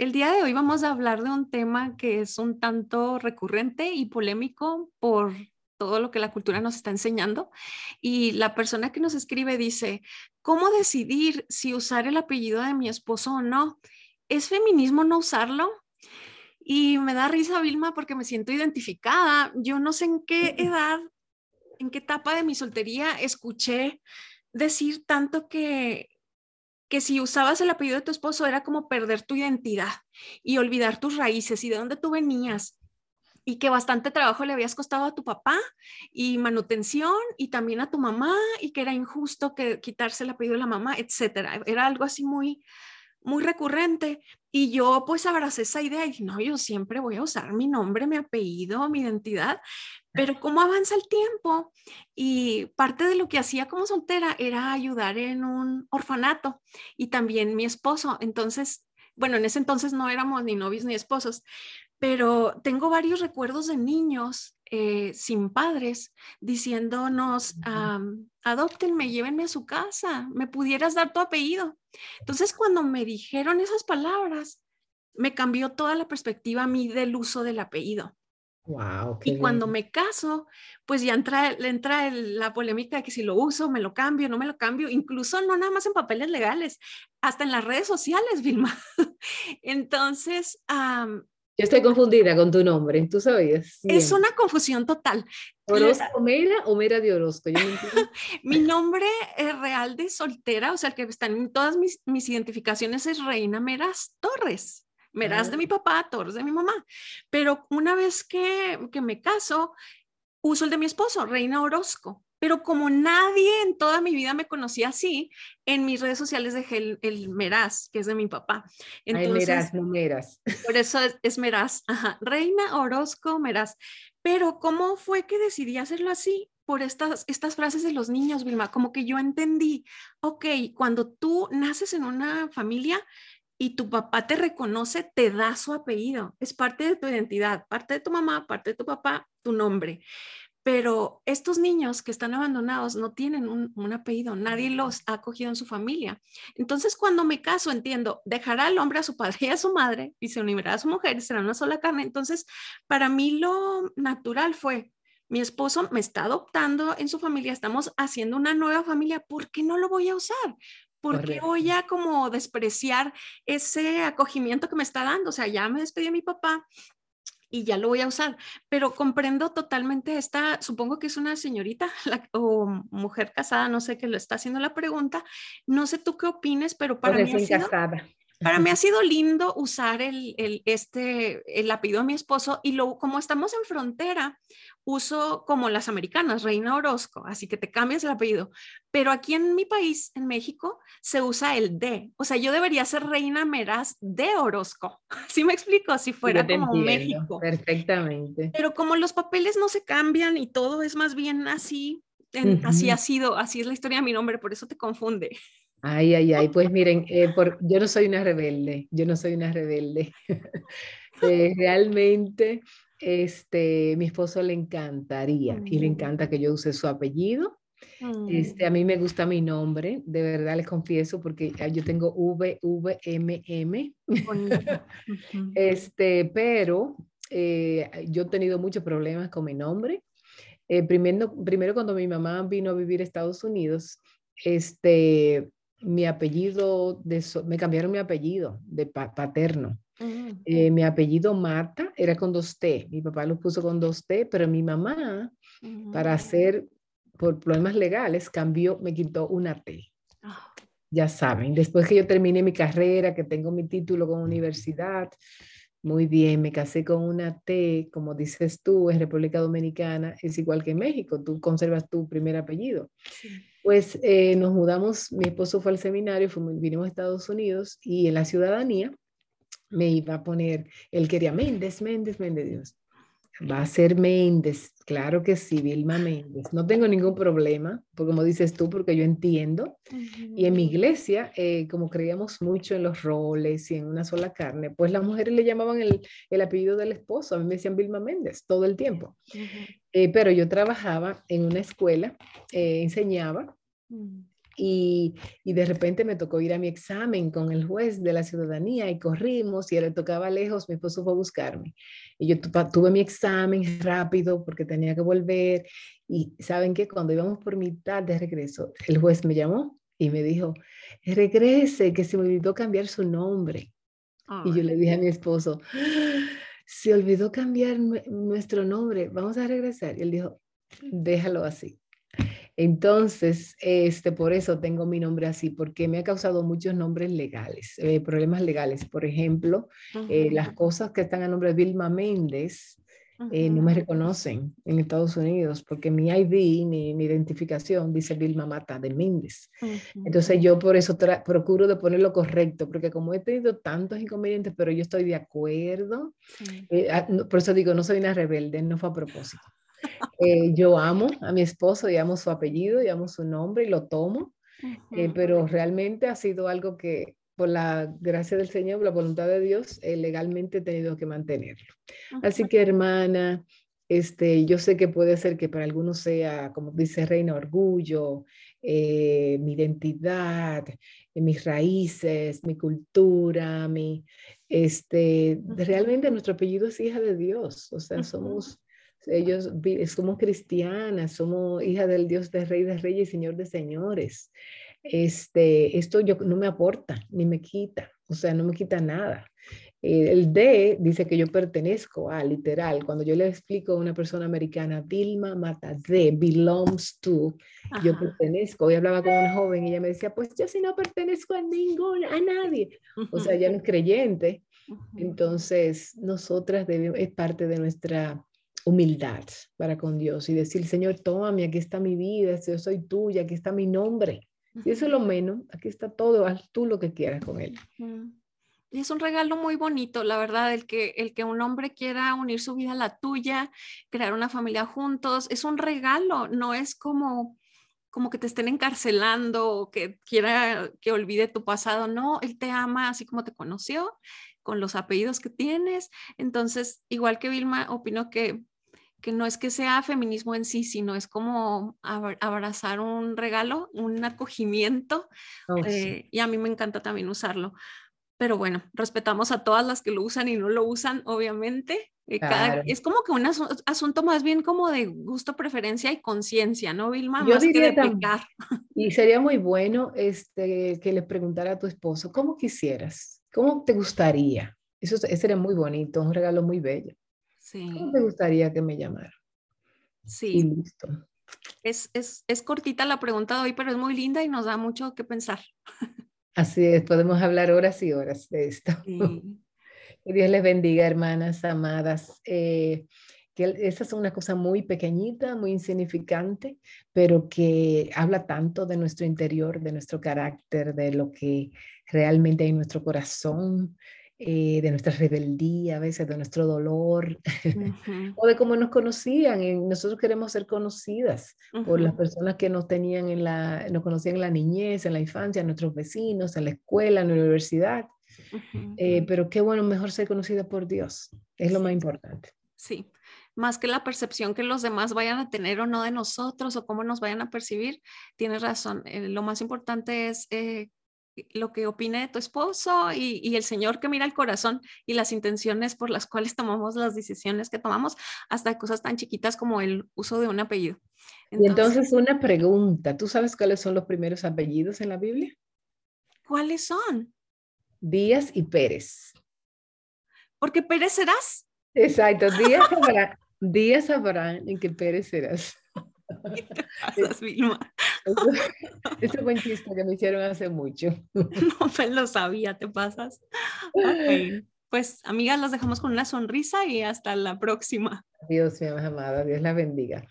El día de hoy vamos a hablar de un tema que es un tanto recurrente y polémico por todo lo que la cultura nos está enseñando. Y la persona que nos escribe dice, ¿cómo decidir si usar el apellido de mi esposo o no? ¿Es feminismo no usarlo? Y me da risa, Vilma, porque me siento identificada. Yo no sé en qué edad, en qué etapa de mi soltería escuché decir tanto que que si usabas el apellido de tu esposo era como perder tu identidad y olvidar tus raíces y de dónde tú venías y que bastante trabajo le habías costado a tu papá y manutención y también a tu mamá y que era injusto que quitarse el apellido de la mamá, etcétera. Era algo así muy muy recurrente y yo pues abracé esa idea y no, yo siempre voy a usar mi nombre, mi apellido, mi identidad, pero cómo avanza el tiempo y parte de lo que hacía como soltera era ayudar en un orfanato y también mi esposo. Entonces, bueno, en ese entonces no éramos ni novios ni esposos, pero tengo varios recuerdos de niños eh, sin padres diciéndonos, adoptenme, llévenme a su casa, me pudieras dar tu apellido. Entonces, cuando me dijeron esas palabras, me cambió toda la perspectiva a mí del uso del apellido. Wow, y cuando me caso, pues ya entra, entra la polémica de que si lo uso, me lo cambio, no me lo cambio, incluso no nada más en papeles legales, hasta en las redes sociales, Vilma. Entonces, yo estoy confundida con tu nombre, ¿tú sabías? Es una confusión total. ¿Orozco Mera o Mera de Orozco? Mi nombre es real de soltera, o sea, el que están en todas mis, mis identificaciones es Reina Meras Torres. Meraz de mi papá, Torres de mi mamá. Pero una vez que, que me caso, uso el de mi esposo, Reina Orozco. Pero como nadie en toda mi vida me conocía así, en mis redes sociales dejé el, el Meraz, que es de mi papá. Entonces, Meraz, no Meraz. Por eso es, Meraz. Ajá. Reina Orozco Meraz. Pero ¿cómo fue que decidí hacerlo así? Por estas, estas frases de los niños, Vilma, como que yo entendí, ok, cuando tú naces en una familia, y tu papá te reconoce, te da su apellido. Es parte de tu identidad, parte de tu mamá, parte de tu papá, tu nombre. Pero estos niños que están abandonados no tienen un, apellido, nadie los ha acogido en su familia. Entonces, cuando me caso, entiendo, dejará al hombre a su padre y a su madre y se unirá a su mujer y será una sola carne. Entonces, para mí lo natural fue, mi esposo me está adoptando en su familia, estamos haciendo una nueva familia, ¿por qué no lo voy a usar? ¿Por qué voy a como despreciar ese acogimiento que me está dando? O sea, ya me despedí de mi papá y ya lo voy a usar, pero comprendo totalmente esta, supongo que es una señorita o mujer casada, no sé, que le está haciendo la pregunta, no sé tú qué opines, pero para mí... Para mí ha sido lindo usar el, el, este, el apellido de mi esposo y lo, como estamos en frontera, uso como las americanas, Reina Orozco, así que te cambias el apellido. Pero aquí en mi país, en México, se usa el de. O sea, yo debería ser Reina Meraz de Orozco. ¿Sí me explico? Si fuera como México. Perfectamente. Pero como los papeles no se cambian y todo es más bien así, así ha sido, así es la historia de mi nombre, por eso te confunde. Ay, ay, ay, pues miren, eh, por, yo no soy una rebelde, yo no soy una rebelde. Eh, realmente, este, mi esposo le encantaría y le mm. encanta que yo use su apellido. Este, a mm. mí me gusta mi nombre, de verdad les confieso, porque yo tengo VVMM. este, pero eh, yo he tenido muchos problemas con mi nombre. primero, primero, cuando mi mamá vino a vivir a Estados Unidos, este, mi apellido, de, me cambiaron mi apellido de paterno. Mm, eh, mi apellido Marta era con dos T, mi papá lo puso con dos T, pero mi mamá, para hacer, por problemas legales, cambió, me quitó una T. Ah. Ya saben, después que yo terminé mi carrera, que tengo mi título con universidad, muy bien, me casé con una T, como dices tú, en República Dominicana, es igual que en México, tú conservas tu primer apellido. Pues eh, nos mudamos, mi esposo fue al seminario, fuimos, vinimos a Estados Unidos y en la ciudadanía me iba a poner, él quería Méndez, Méndez, Méndez, Dios. Va a ser Méndez, claro que sí, Vilma Méndez. No tengo ningún problema, porque como dices tú, porque yo entiendo. Y en mi iglesia, eh, como creíamos mucho en los roles y en una sola carne, pues las mujeres le llamaban el, el apellido del esposo. A mí me decían Vilma Méndez todo el tiempo. Eh, pero yo trabajaba en una escuela, eh, enseñaba. Y, y, de repente me tocó ir a mi examen con el juez de la ciudadanía y corrimos y él le tocaba lejos, mi esposo fue a buscarme. Y yo tuve mi examen rápido porque tenía que volver y saben que cuando íbamos por mitad de regreso, el juez me llamó y me dijo, regrese, que se me olvidó cambiar su nombre. Y yo le dije a mi esposo, se olvidó cambiar nuestro nombre, vamos a regresar. Y él dijo, déjalo así. Entonces, este, por eso tengo mi nombre así, porque me ha causado muchos nombres legales, eh, problemas legales. Por ejemplo, eh, las cosas que están a nombre de Vilma Méndez, eh, no me reconocen en Estados Unidos porque mi ID, mi, identificación dice Vilma Mata de Méndez. Entonces yo por eso procuro de ponerlo correcto, porque como he tenido tantos inconvenientes, pero yo estoy de acuerdo, ah, por eso digo, no soy una rebelde, no fue a propósito. Eh, yo amo a mi esposo y amo su apellido y amo su nombre y lo tomo, eh, pero realmente ha sido algo que por la gracia del Señor, la voluntad de Dios, eh, legalmente he tenido que mantenerlo. Así que hermana, este, yo sé que puede ser que para algunos sea, como dice Reina, orgullo, mi identidad, mis raíces, mi cultura, mi, este, realmente nuestro apellido es hija de Dios, o sea, somos ellos somos cristianas, somos hija del Dios de Rey de Reyes y Señor de Señores. Este, esto yo, no me aporta ni me quita, o sea, no me quita nada. Eh, el D dice que yo pertenezco a, literal, cuando yo le explico a una persona americana, Vilma Mata D, belongs to, yo pertenezco. Hoy hablaba con una joven y ella me decía, pues yo si no pertenezco a ningún, a nadie. O sea, ya no es creyente. Entonces, nosotras debemos, es parte de nuestra humildad para con Dios y decir, Señor, tómame, aquí está mi vida, yo soy tuya, aquí está mi nombre. Y eso es lo menos, aquí está todo, haz tú lo que quieras con él. Y es un regalo muy bonito, la verdad, el que, el que un hombre quiera unir su vida a la tuya, crear una familia juntos, es un regalo, no es como como que te estén encarcelando o que quiera que olvide tu pasado, no, él te ama así como te conoció, con los apellidos que tienes. Entonces, igual que Vilma, opino que que no es que sea feminismo en sí, sino es como abrazar un regalo, un acogimiento, oh, eh, y a mí me encanta también usarlo. Pero bueno, respetamos a todas las que lo usan y no lo usan, obviamente. Eh, es como que un asunto más bien como de gusto, preferencia y conciencia, ¿no, Vilma? Yo más diría que de Y sería muy bueno este, que le preguntara a tu esposo, ¿cómo quisieras? ¿Cómo te gustaría? Eso sería muy bonito, un regalo muy bello. ¿Cómo te gustaría que me llamara? Sí. listo. Es, es, es, cortita la pregunta de hoy, pero es muy linda y nos da mucho que pensar. Así es, podemos hablar horas y horas de esto. Que Dios les bendiga, hermanas amadas. Eh, que esa es una cosa muy pequeñita, muy insignificante, pero que habla tanto de nuestro interior, de nuestro carácter, de lo que realmente hay en nuestro corazón, eh, de nuestra rebeldía, a veces de nuestro dolor, o de cómo nos conocían. Y nosotros queremos ser conocidas por las personas que nos tenían en la, nos conocían en la niñez, en la infancia, nuestros vecinos, en la escuela, en la universidad. Eh, pero qué bueno, mejor ser conocida por Dios. Es lo más importante. Sí, más que la percepción que los demás vayan a tener o no de nosotros o cómo nos vayan a percibir, tienes razón. Eh, lo más importante es lo que opine de tu esposo y, el Señor que mira el corazón y las intenciones por las cuales tomamos las decisiones que tomamos, hasta cosas tan chiquitas como el uso de un apellido. y entonces una pregunta, ¿tú sabes cuáles son los primeros apellidos en la Biblia? ¿Cuáles son? Díaz y Pérez. Porque Pérez serás. Exacto, Díaz sabrán, Díaz sabrán en qué Pérez serás. ¿Qué te pasas, Vilma? Ese buen chiste que me hicieron hace mucho. No me lo sabía, te pasas. Ok, pues amigas, las dejamos con una sonrisa y hasta la próxima. Dios, mi amada, Dios la bendiga.